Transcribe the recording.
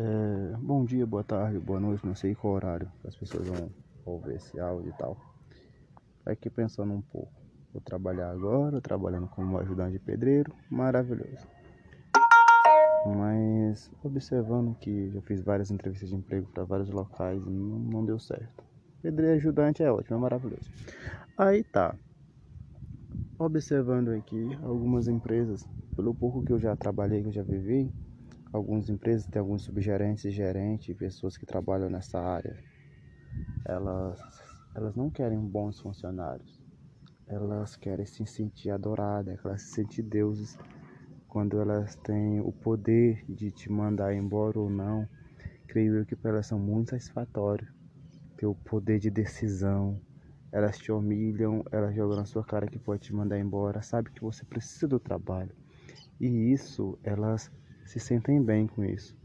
É, bom dia, boa tarde, boa noite, não sei qual horário as pessoas vão ouvir esse áudio e tal. Aqui pensando um pouco. Vou trabalhar agora, trabalhando como ajudante de pedreiro, maravilhoso. Mas observando que já fiz várias entrevistas de emprego para vários locais e não, não deu certo. Pedreiro ajudante é ótimo, é maravilhoso. Aí tá. Observando aqui algumas empresas, pelo pouco que eu já trabalhei, que eu já vivi, algumas empresas têm alguns subgerentes gerentes, pessoas que trabalham nessa área. Elas, elas não querem bons funcionários. Elas querem se sentir adoradas, elas se sentir deuses quando elas têm o poder de te mandar embora ou não. Creio eu que para elas são muito satisfatórios. Ter o poder de decisão. Elas te humilham, elas jogam na sua cara que pode te mandar embora. Sabe que você precisa do trabalho. E isso, elas se sentem bem com isso.